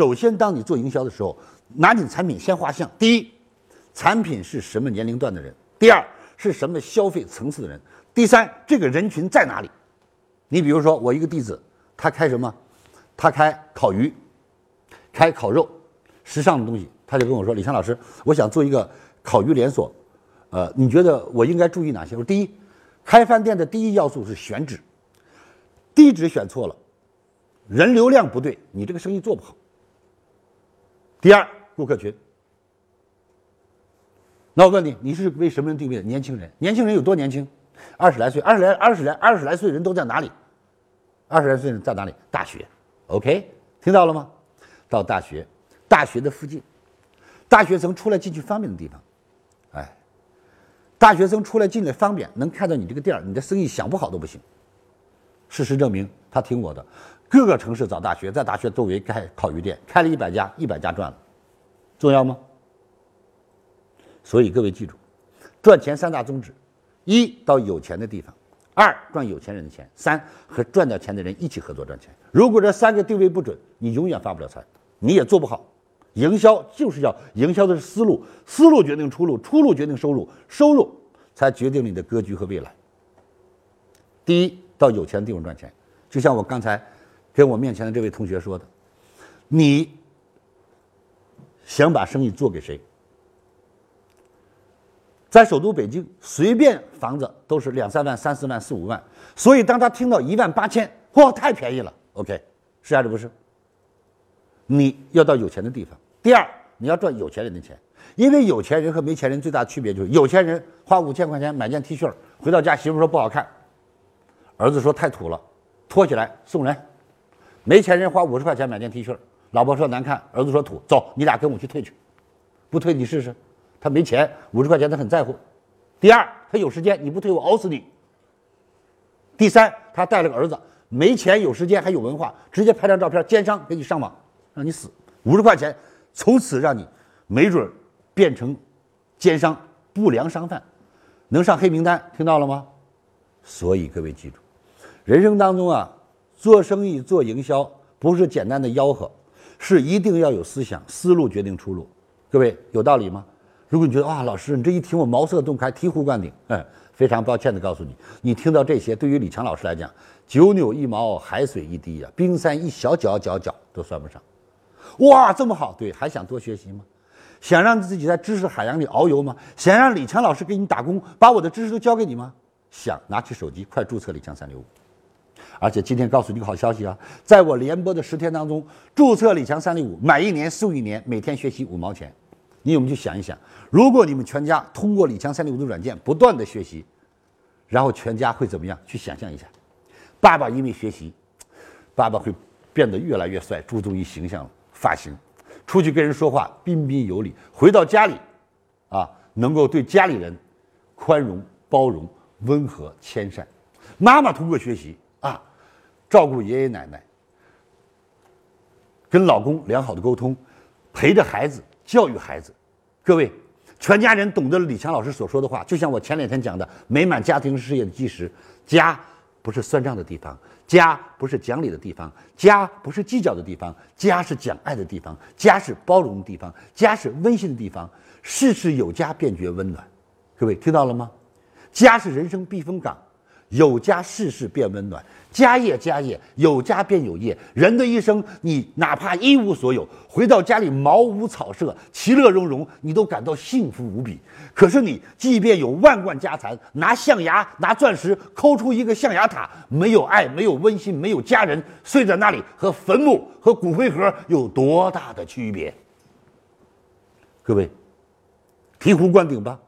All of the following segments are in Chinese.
首先当你做营销的时候，拿你的产品先画像。第一，产品是什么年龄段的人？第二，是什么消费层次的人？第三，这个人群在哪里？你比如说，我一个弟子，他开什么？他开烤鱼，开烤肉，时尚的东西。他就跟我说：“李强老师，我想做一个烤鱼连锁，呃，你觉得我应该注意哪些？”我说：“第一，开饭店的第一要素是选址，地址选错了，人流量不对，你这个生意做不好。第二，顾客群。那我问你，你是为什么人定位的？年轻人，年轻人有多年轻？二十来岁，二十来，二十来，二十来岁人都在哪里？二十来岁人在哪里？大学，OK，听到了吗？到大学，大学的附近。”大学生出来进去方便的地方，哎，大学生出来进来方便，能看到你这个店儿，你的生意想不好都不行。事实证明，他听我的，各个城市找大学，在大学周围开烤鱼店，开了一百家，一百家赚了，重要吗？所以各位记住，赚钱三大宗旨：一到有钱的地方，二赚有钱人的钱，三和赚到钱的人一起合作赚钱。如果这三个定位不准，你永远发不了财，你也做不好。营销就是要营销的是思路，思路决定出路，出路决定收入，收入才决定你的格局和未来。第一，到有钱的地方赚钱，就像我刚才跟我面前的这位同学说的，你想把生意做给谁？在首都北京，随便房子都是两三万、三四万、四五万，所以当他听到一万八千，哇，太便宜了，OK，是还是不是？你要到有钱的地方。第二，你要赚有钱人的钱，因为有钱人和没钱人最大的区别就是，有钱人花五千块钱买件 T 恤，回到家媳妇说不好看，儿子说太土了，脱起来送人；没钱人花五十块钱买件 T 恤，老婆说难看，儿子说土，走，你俩跟我去退去，不退你试试。他没钱，五十块钱他很在乎。第二，他有时间，你不退我熬死你。第三，他带了个儿子，没钱有时间还有文化，直接拍张照片奸商给你上网。让你死五十块钱，从此让你没准变成奸商、不良商贩，能上黑名单，听到了吗？所以各位记住，人生当中啊，做生意、做营销不是简单的吆喝，是一定要有思想，思路决定出路。各位有道理吗？如果你觉得啊，老师你这一听我茅塞顿开、醍醐灌顶，哎，非常抱歉的告诉你，你听到这些对于李强老师来讲，九牛一毛，海水一滴呀，冰山一小角角角都算不上。哇，这么好，对，还想多学习吗？想让自己在知识海洋里遨游吗？想让李强老师给你打工，把我的知识都教给你吗？想，拿起手机，快注册李强三六五。而且今天告诉你个好消息啊，在我连播的十天当中，注册李强三六五，买一年送一年，每天学习五毛钱。你有没有去想一想，如果你们全家通过李强三六五的软件不断的学习，然后全家会怎么样？去想象一下，爸爸因为学习，爸爸会变得越来越帅，注重于形象。发型，出去跟人说话彬彬有礼，回到家里，啊，能够对家里人宽容、包容、温和、谦善。妈妈通过学习，照顾爷爷奶奶，跟老公良好的沟通，陪着孩子教育孩子。各位，全家人懂得李强老师所说的话，就像我前两天讲的，美满家庭事业的基石，家不是算账的地方。家不是讲理的地方，家不是计较的地方，家是讲爱的地方，家是包容的地方，家是温馨的地方。事事有家便觉温暖，各位听到了吗？家是人生避风港。有家事事变温暖，家业家业有家便有业。人的一生，你哪怕一无所有，回到家里茅屋草舍，其乐融融，你都感到幸福无比。可是你即便有万贯家财，拿象牙拿钻石抠出一个象牙塔，没有爱，没有温馨，没有家人，睡在那里和坟墓和骨灰盒有多大的区别？各位，醍醐灌顶吧，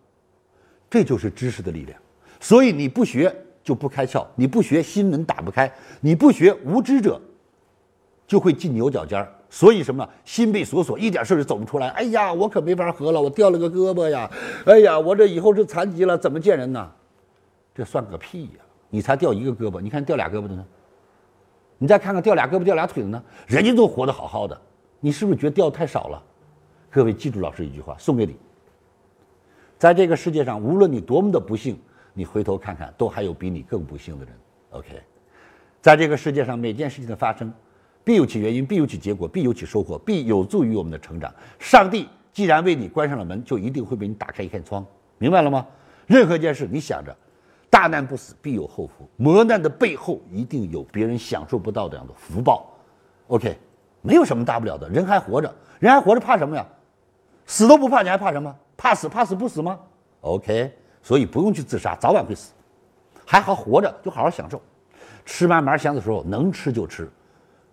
这就是知识的力量。所以你不学。就不开窍，你不学心门打不开，你不学无知者就会进牛角尖儿。所以什么心被锁锁，一点事儿就走不出来。哎呀，我可没法活了，我掉了个胳膊呀！哎呀，我这以后是残疾了，怎么见人呢？这算个屁呀！你才掉一个胳膊，你看掉俩胳膊的呢？你再看看掉俩胳膊掉俩腿的呢？人家都活得好好的，你是不是觉得掉太少了？各位记住老师一句话，送给你：在这个世界上，无论你多么的不幸。你回头看看，都还有比你更不幸的人。OK，在这个世界上，每件事情的发生，必有其原因，必有其结果，必有其收获，必有助于我们的成长。上帝既然为你关上了门，就一定会为你打开一扇窗，明白了吗？任何一件事，你想着，大难不死，必有后福。磨难的背后，一定有别人享受不到这样的福报。OK，没有什么大不了的，人还活着，人还活着怕什么呀？死都不怕，你还怕什么？怕死怕死不死吗？OK，所以不用去自杀，早晚会死。还好活着，就好好享受。吃嘛嘛香的时候，能吃就吃。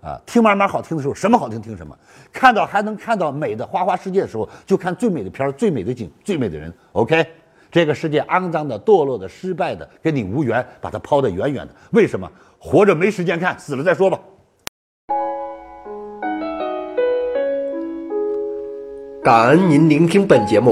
啊，听嘛嘛好听的时候，什么好听听什么。看到还能看到美的花花世界的时候，就看最美的片儿、最美的景、最美的人。OK，这个世界肮脏的、堕落的、失败的，跟你无缘，把它抛得远远的。为什么？活着没时间看，死了再说吧。感恩您聆听本节目，